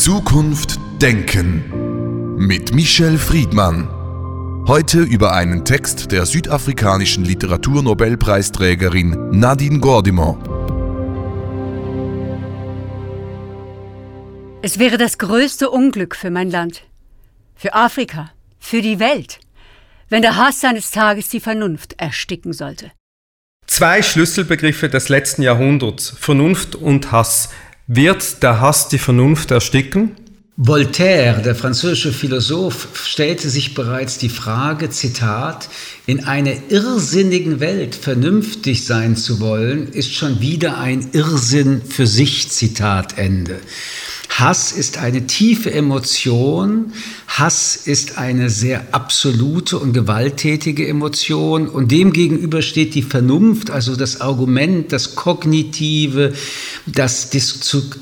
Zukunft Denken mit Michel Friedmann. Heute über einen Text der südafrikanischen Literaturnobelpreisträgerin Nadine Gordimer. Es wäre das größte Unglück für mein Land, für Afrika, für die Welt, wenn der Hass eines Tages die Vernunft ersticken sollte. Zwei Schlüsselbegriffe des letzten Jahrhunderts, Vernunft und Hass. Wird der Hass die Vernunft ersticken? Voltaire, der französische Philosoph, stellte sich bereits die Frage, Zitat, in einer irrsinnigen Welt vernünftig sein zu wollen, ist schon wieder ein Irrsinn für sich, Zitat Ende. Hass ist eine tiefe Emotion. Hass ist eine sehr absolute und gewalttätige Emotion. Und demgegenüber steht die Vernunft, also das Argument, das Kognitive, das Dis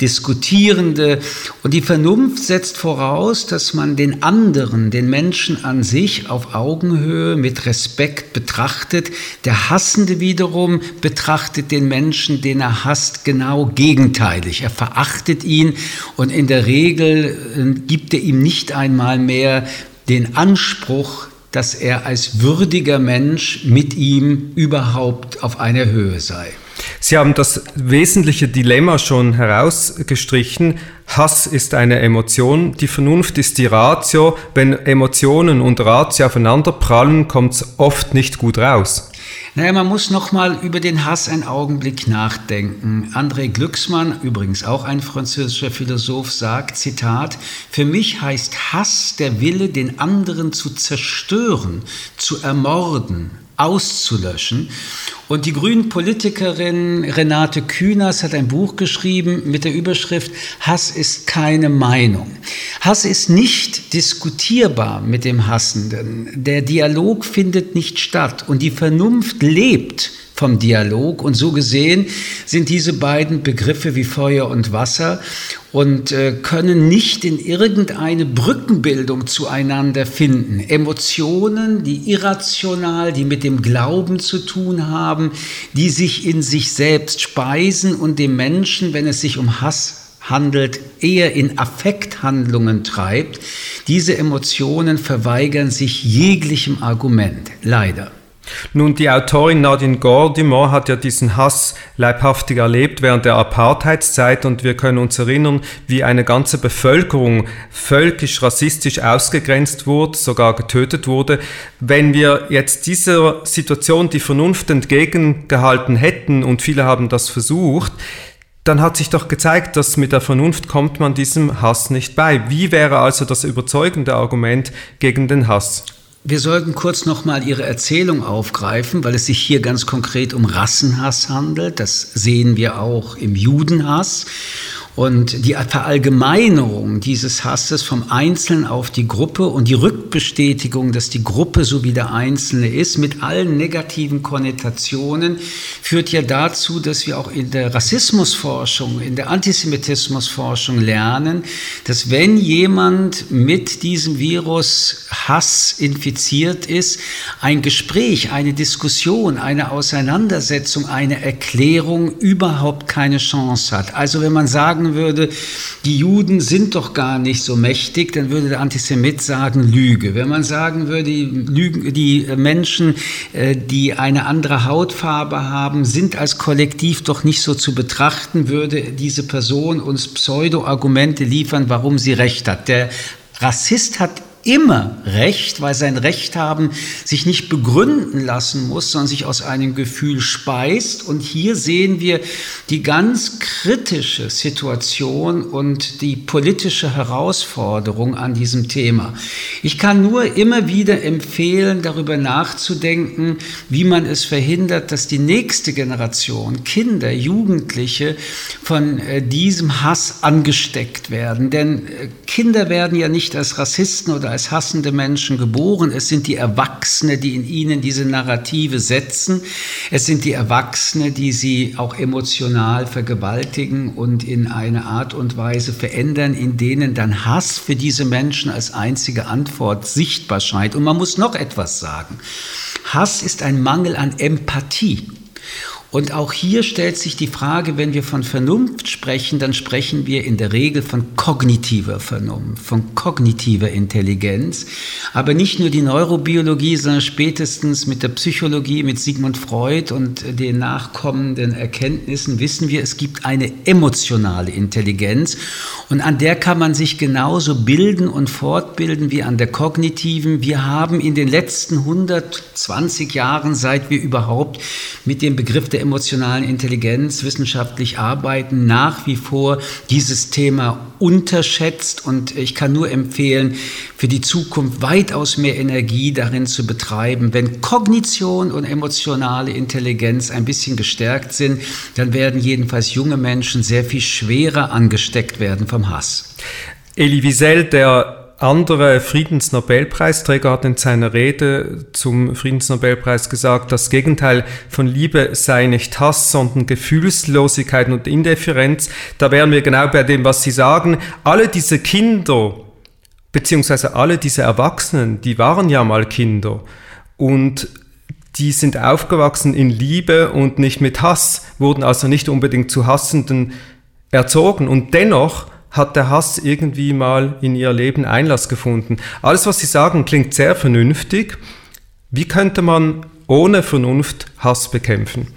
Diskutierende. Und die Vernunft setzt voraus, dass man den anderen, den Menschen an sich auf Augenhöhe mit Respekt betrachtet. Der Hassende wiederum betrachtet den Menschen, den er hasst, genau gegenteilig. Er verachtet ihn und in der Regel äh, gibt er ihm nicht einmal mehr den Anspruch, dass er als würdiger Mensch mit ihm überhaupt auf einer Höhe sei. Sie haben das wesentliche Dilemma schon herausgestrichen. Hass ist eine Emotion, die Vernunft ist die Ratio. Wenn Emotionen und Ratio aufeinander prallen, kommt es oft nicht gut raus. Naja, man muss noch mal über den Hass einen Augenblick nachdenken. André Glücksmann, übrigens auch ein französischer Philosoph, sagt, Zitat, für mich heißt Hass der Wille, den anderen zu zerstören, zu ermorden, auszulöschen. Und die Grünen-Politikerin Renate Künast hat ein Buch geschrieben mit der Überschrift Hass ist keine Meinung. Hass ist nicht diskutierbar mit dem Hassenden. Der Dialog findet nicht statt und die Vernunft lebt vom Dialog. Und so gesehen sind diese beiden Begriffe wie Feuer und Wasser und äh, können nicht in irgendeine Brückenbildung zueinander finden. Emotionen, die irrational, die mit dem Glauben zu tun haben, die sich in sich selbst speisen und dem Menschen, wenn es sich um Hass handelt, eher in Affekthandlungen treibt, diese Emotionen verweigern sich jeglichem Argument, leider. Nun, die Autorin Nadine Gordimer hat ja diesen Hass leibhaftig erlebt während der Apartheidszeit und wir können uns erinnern, wie eine ganze Bevölkerung völkisch rassistisch ausgegrenzt wurde, sogar getötet wurde. Wenn wir jetzt dieser Situation die Vernunft entgegengehalten hätten und viele haben das versucht, dann hat sich doch gezeigt, dass mit der Vernunft kommt man diesem Hass nicht bei. Wie wäre also das überzeugende Argument gegen den Hass? Wir sollten kurz noch mal Ihre Erzählung aufgreifen, weil es sich hier ganz konkret um Rassenhass handelt. Das sehen wir auch im Judenhass. Und die Verallgemeinerung dieses Hasses vom Einzelnen auf die Gruppe und die Rückbestätigung, dass die Gruppe so wie der Einzelne ist, mit allen negativen Konnotationen, führt ja dazu, dass wir auch in der Rassismusforschung, in der Antisemitismusforschung lernen, dass wenn jemand mit diesem Virus Hass infiziert ist, ein Gespräch, eine Diskussion, eine Auseinandersetzung, eine Erklärung überhaupt keine Chance hat. Also wenn man sagen würde, die Juden sind doch gar nicht so mächtig, dann würde der Antisemit sagen Lüge. Wenn man sagen würde, die Menschen, äh, die eine andere Hautfarbe haben, sind als Kollektiv doch nicht so zu betrachten, würde diese Person uns Pseudo-Argumente liefern, warum sie recht hat. Der Rassist hat immer Recht, weil sein Recht haben sich nicht begründen lassen muss, sondern sich aus einem Gefühl speist. Und hier sehen wir die ganz kritische Situation und die politische Herausforderung an diesem Thema. Ich kann nur immer wieder empfehlen, darüber nachzudenken, wie man es verhindert, dass die nächste Generation, Kinder, Jugendliche, von äh, diesem Hass angesteckt werden. Denn äh, Kinder werden ja nicht als Rassisten oder als als hassende Menschen geboren. Es sind die Erwachsene, die in ihnen diese Narrative setzen. Es sind die Erwachsene, die sie auch emotional vergewaltigen und in eine Art und Weise verändern, in denen dann Hass für diese Menschen als einzige Antwort sichtbar scheint. Und man muss noch etwas sagen. Hass ist ein Mangel an Empathie. Und auch hier stellt sich die Frage, wenn wir von Vernunft sprechen, dann sprechen wir in der Regel von kognitiver Vernunft, von kognitiver Intelligenz. Aber nicht nur die Neurobiologie, sondern spätestens mit der Psychologie, mit Sigmund Freud und den nachkommenden Erkenntnissen wissen wir, es gibt eine emotionale Intelligenz. Und an der kann man sich genauso bilden und fortbilden wie an der kognitiven. Wir haben in den letzten 120 Jahren, seit wir überhaupt mit dem Begriff der emotionalen Intelligenz wissenschaftlich arbeiten, nach wie vor dieses Thema unterschätzt. Und ich kann nur empfehlen, für die Zukunft weitaus mehr Energie darin zu betreiben. Wenn Kognition und emotionale Intelligenz ein bisschen gestärkt sind, dann werden jedenfalls junge Menschen sehr viel schwerer angesteckt werden vom Hass. Elie Wiesel, der andere Friedensnobelpreisträger hat in seiner Rede zum Friedensnobelpreis gesagt, das Gegenteil von Liebe sei nicht Hass, sondern Gefühlslosigkeit und Indifferenz. Da wären wir genau bei dem, was Sie sagen. Alle diese Kinder, beziehungsweise alle diese Erwachsenen, die waren ja mal Kinder und die sind aufgewachsen in Liebe und nicht mit Hass, wurden also nicht unbedingt zu Hassenden erzogen und dennoch hat der Hass irgendwie mal in ihr Leben Einlass gefunden. Alles, was Sie sagen, klingt sehr vernünftig. Wie könnte man ohne Vernunft Hass bekämpfen?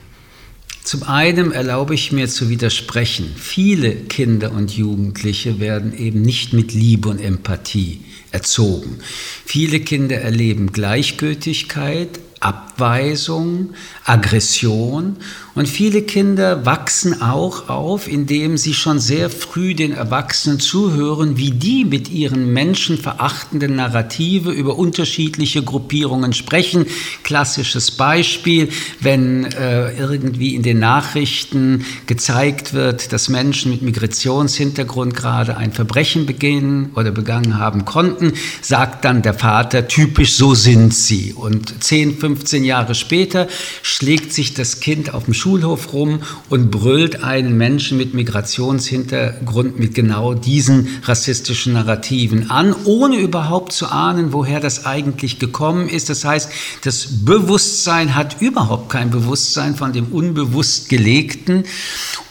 Zum einen erlaube ich mir zu widersprechen. Viele Kinder und Jugendliche werden eben nicht mit Liebe und Empathie erzogen. Viele Kinder erleben Gleichgültigkeit, Abweisung, Aggression und viele Kinder wachsen auch auf, indem sie schon sehr früh den Erwachsenen zuhören, wie die mit ihren menschenverachtenden Narrative über unterschiedliche Gruppierungen sprechen. Klassisches Beispiel, wenn äh, irgendwie in den Nachrichten gezeigt wird, dass Menschen mit Migrationshintergrund gerade ein Verbrechen beginnen oder begangen haben konnten, sagt dann der Vater typisch, so sind sie. Und 10, 15 Jahre später schlägt sich das Kind auf dem Schulhof rum und brüllt einen Menschen mit Migrationshintergrund mit genau diesen rassistischen Narrativen an, ohne überhaupt zu ahnen, woher das eigentlich gekommen ist. Das heißt, das Bewusstsein hat überhaupt kein Bewusstsein von dem unbewusst gelegten.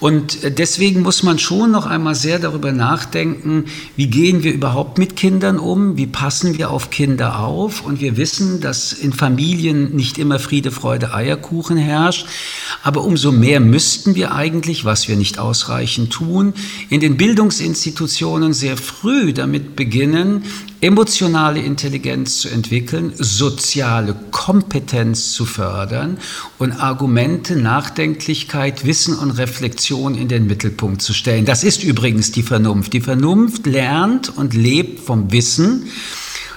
Und deswegen muss man schon noch einmal sehr darüber nachdenken, wie gehen wir überhaupt mit Kindern um, wie passen wir auf Kinder auf. Und wir wissen, dass in Familien nicht immer Friede, Freude, Eierkuchen herrscht. Aber umso mehr müssten wir eigentlich, was wir nicht ausreichend tun, in den Bildungsinstitutionen sehr früh damit beginnen, emotionale Intelligenz zu entwickeln, soziale Kompetenz zu fördern und Argumente, Nachdenklichkeit, Wissen und Reflexion in den Mittelpunkt zu stellen. Das ist übrigens die Vernunft. Die Vernunft lernt und lebt vom Wissen.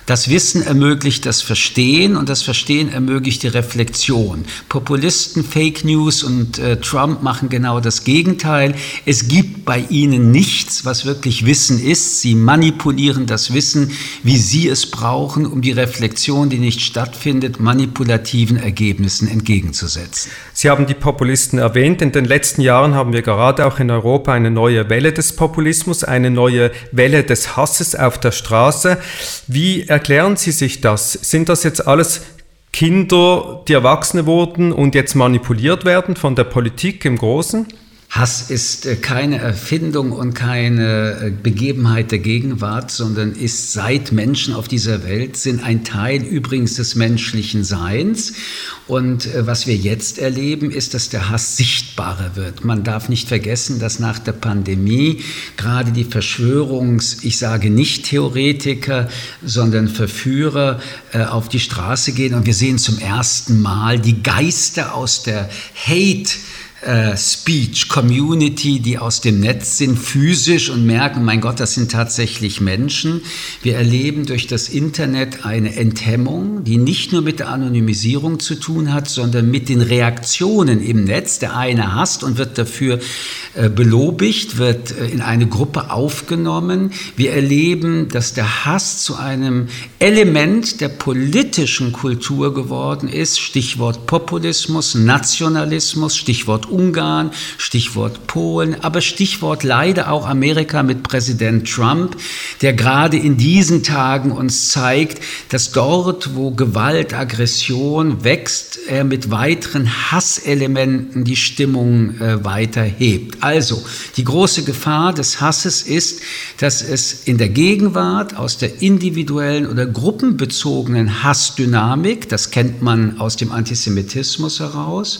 Das Wissen ermöglicht das Verstehen und das Verstehen ermöglicht die Reflexion. Populisten, Fake News und äh, Trump machen genau das Gegenteil. Es gibt bei ihnen nichts, was wirklich Wissen ist. Sie manipulieren das Wissen, wie sie es brauchen, um die Reflexion, die nicht stattfindet, manipulativen Ergebnissen entgegenzusetzen. Sie haben die Populisten erwähnt. In den letzten Jahren haben wir gerade auch in Europa eine neue Welle des Populismus, eine neue Welle des Hasses auf der Straße. Wie erklären Sie sich das? Sind das jetzt alles Kinder, die Erwachsene wurden und jetzt manipuliert werden von der Politik im Großen? Hass ist äh, keine Erfindung und keine äh, Begebenheit der Gegenwart, sondern ist seit Menschen auf dieser Welt sind ein Teil übrigens des menschlichen Seins. Und äh, was wir jetzt erleben, ist, dass der Hass sichtbarer wird. Man darf nicht vergessen, dass nach der Pandemie gerade die Verschwörungs, ich sage nicht Theoretiker, sondern Verführer auf die Straße gehen. Und wir sehen zum ersten Mal die Geister aus der Hate, äh, Speech Community, die aus dem Netz sind, physisch und merken, mein Gott, das sind tatsächlich Menschen. Wir erleben durch das Internet eine Enthemmung, die nicht nur mit der Anonymisierung zu tun hat, sondern mit den Reaktionen im Netz. Der eine hasst und wird dafür äh, belobigt, wird äh, in eine Gruppe aufgenommen. Wir erleben, dass der Hass zu einem Element der politischen Kultur geworden ist. Stichwort Populismus, Nationalismus, Stichwort Ungarn, Stichwort Polen, aber Stichwort leider auch Amerika mit Präsident Trump, der gerade in diesen Tagen uns zeigt, dass dort, wo Gewalt, Aggression wächst, er mit weiteren Hasselementen die Stimmung äh, weiter hebt. Also die große Gefahr des Hasses ist, dass es in der Gegenwart aus der individuellen oder gruppenbezogenen Hassdynamik, das kennt man aus dem Antisemitismus heraus,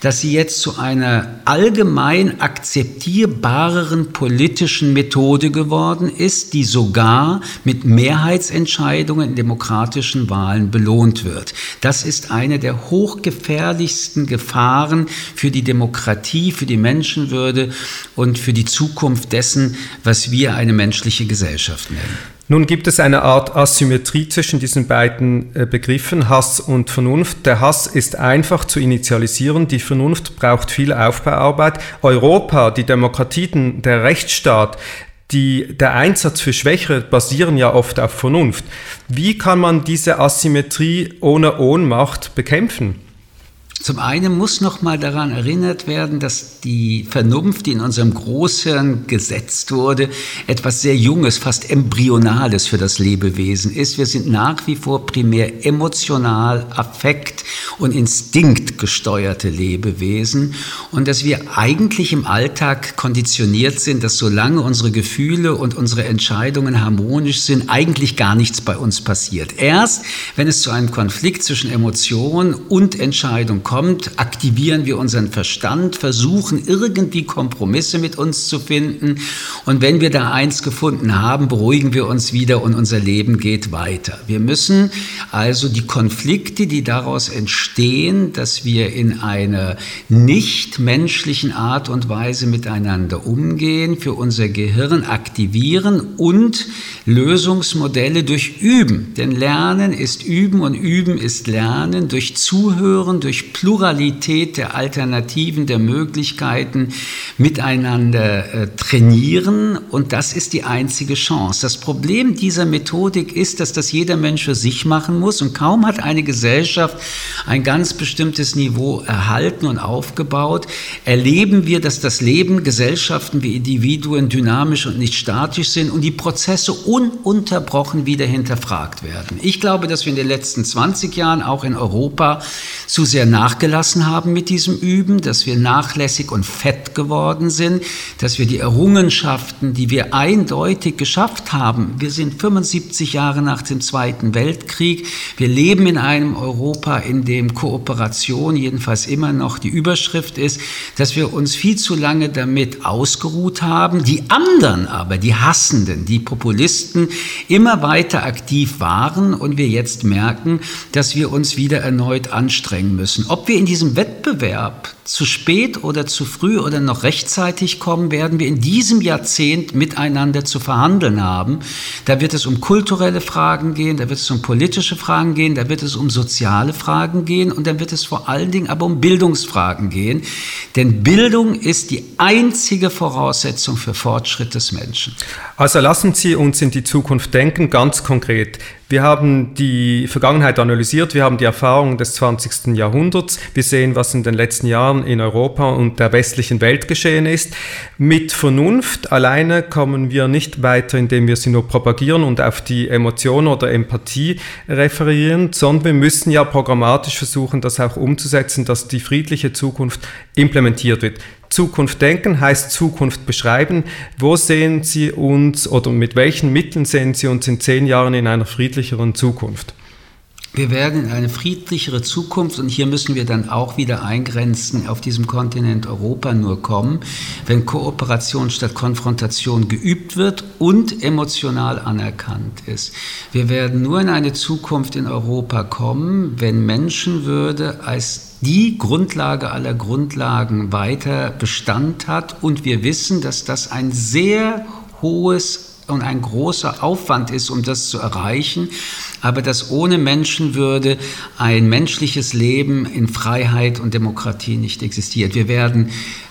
dass sie jetzt zu einer allgemein akzeptierbareren politischen Methode geworden ist, die sogar mit Mehrheitsentscheidungen in demokratischen Wahlen belohnt wird. Das ist eine der hochgefährlichsten Gefahren für die Demokratie, für die Menschenwürde und für die Zukunft dessen, was wir eine menschliche Gesellschaft nennen. Nun gibt es eine Art Asymmetrie zwischen diesen beiden äh, Begriffen, Hass und Vernunft. Der Hass ist einfach zu initialisieren, die Vernunft braucht viel Aufbauarbeit. Europa, die Demokratien, der Rechtsstaat, die, der Einsatz für Schwächere basieren ja oft auf Vernunft. Wie kann man diese Asymmetrie ohne Ohnmacht bekämpfen? Zum einen muss noch mal daran erinnert werden, dass die Vernunft, die in unserem Großhirn gesetzt wurde, etwas sehr Junges, fast Embryonales für das Lebewesen ist. Wir sind nach wie vor primär emotional, affekt und Instinkt gesteuerte Lebewesen und dass wir eigentlich im Alltag konditioniert sind, dass solange unsere Gefühle und unsere Entscheidungen harmonisch sind, eigentlich gar nichts bei uns passiert. Erst wenn es zu einem Konflikt zwischen Emotion und Entscheidung kommt, aktivieren wir unseren Verstand, versuchen irgendwie Kompromisse mit uns zu finden. Und wenn wir da eins gefunden haben, beruhigen wir uns wieder und unser Leben geht weiter. Wir müssen also die Konflikte, die daraus entstehen, dass wir in einer nicht menschlichen Art und Weise miteinander umgehen, für unser Gehirn aktivieren und Lösungsmodelle durch Üben. Denn Lernen ist Üben und Üben ist Lernen durch Zuhören, durch Pluralität der Alternativen, der Möglichkeiten miteinander äh, trainieren und das ist die einzige Chance. Das Problem dieser Methodik ist, dass das jeder Mensch für sich machen muss und kaum hat eine Gesellschaft ein ganz bestimmtes Niveau erhalten und aufgebaut, erleben wir, dass das Leben, Gesellschaften wie Individuen dynamisch und nicht statisch sind und die Prozesse ununterbrochen wieder hinterfragt werden. Ich glaube, dass wir in den letzten 20 Jahren auch in Europa zu sehr nach nachgelassen haben mit diesem Üben, dass wir nachlässig und fett geworden sind, dass wir die Errungenschaften, die wir eindeutig geschafft haben, wir sind 75 Jahre nach dem Zweiten Weltkrieg, wir leben in einem Europa, in dem Kooperation jedenfalls immer noch die Überschrift ist, dass wir uns viel zu lange damit ausgeruht haben, die anderen aber, die Hassenden, die Populisten, immer weiter aktiv waren und wir jetzt merken, dass wir uns wieder erneut anstrengen müssen. Ob wir in diesem Wettbewerb zu spät oder zu früh oder noch rechtzeitig kommen, werden wir in diesem Jahrzehnt miteinander zu verhandeln haben. Da wird es um kulturelle Fragen gehen, da wird es um politische Fragen gehen, da wird es um soziale Fragen gehen und dann wird es vor allen Dingen aber um Bildungsfragen gehen. Denn Bildung ist die einzige Voraussetzung für Fortschritt des Menschen. Also lassen Sie uns in die Zukunft denken, ganz konkret. Wir haben die Vergangenheit analysiert, wir haben die Erfahrungen des 20. Jahrhunderts, wir sehen, was in den letzten Jahren in Europa und der westlichen Welt geschehen ist. Mit Vernunft alleine kommen wir nicht weiter, indem wir sie nur propagieren und auf die Emotion oder Empathie referieren, sondern wir müssen ja programmatisch versuchen, das auch umzusetzen, dass die friedliche Zukunft implementiert wird. Zukunft denken heißt Zukunft beschreiben. Wo sehen Sie uns oder mit welchen Mitteln sehen Sie uns in zehn Jahren in einer friedlicheren Zukunft? Wir werden in eine friedlichere Zukunft und hier müssen wir dann auch wieder eingrenzen, auf diesem Kontinent Europa nur kommen, wenn Kooperation statt Konfrontation geübt wird und emotional anerkannt ist. Wir werden nur in eine Zukunft in Europa kommen, wenn Menschenwürde als die Grundlage aller Grundlagen weiter Bestand hat und wir wissen, dass das ein sehr hohes und ein großer Aufwand ist, um das zu erreichen, aber dass ohne Menschenwürde ein menschliches Leben in Freiheit und Demokratie nicht existiert. Wir werden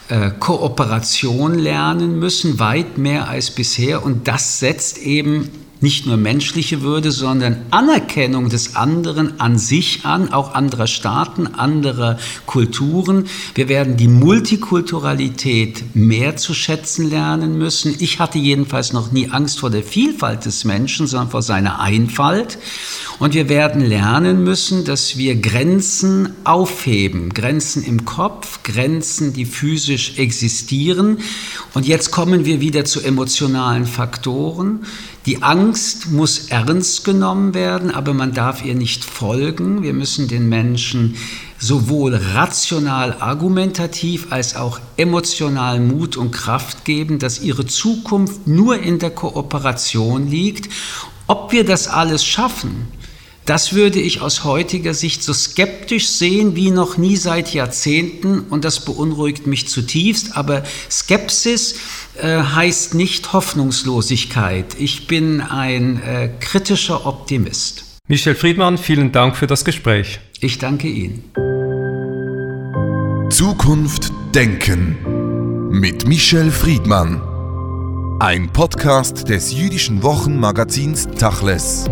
äh, Kooperation lernen müssen, weit mehr als bisher, und das setzt eben nicht nur menschliche Würde, sondern Anerkennung des anderen an sich an, auch anderer Staaten, anderer Kulturen. Wir werden die Multikulturalität mehr zu schätzen lernen müssen. Ich hatte jedenfalls noch nie Angst vor der Vielfalt des Menschen, sondern vor seiner Einfalt. Und wir werden lernen müssen, dass wir Grenzen aufheben, Grenzen im Kopf, Grenzen, die physisch existieren. Und jetzt kommen wir wieder zu emotionalen Faktoren. Die Angst muss ernst genommen werden, aber man darf ihr nicht folgen. Wir müssen den Menschen sowohl rational argumentativ als auch emotional Mut und Kraft geben, dass ihre Zukunft nur in der Kooperation liegt. Ob wir das alles schaffen, das würde ich aus heutiger Sicht so skeptisch sehen wie noch nie seit Jahrzehnten und das beunruhigt mich zutiefst. Aber Skepsis äh, heißt nicht Hoffnungslosigkeit. Ich bin ein äh, kritischer Optimist. Michel Friedmann, vielen Dank für das Gespräch. Ich danke Ihnen. Zukunft Denken mit Michel Friedmann. Ein Podcast des jüdischen Wochenmagazins Tachles.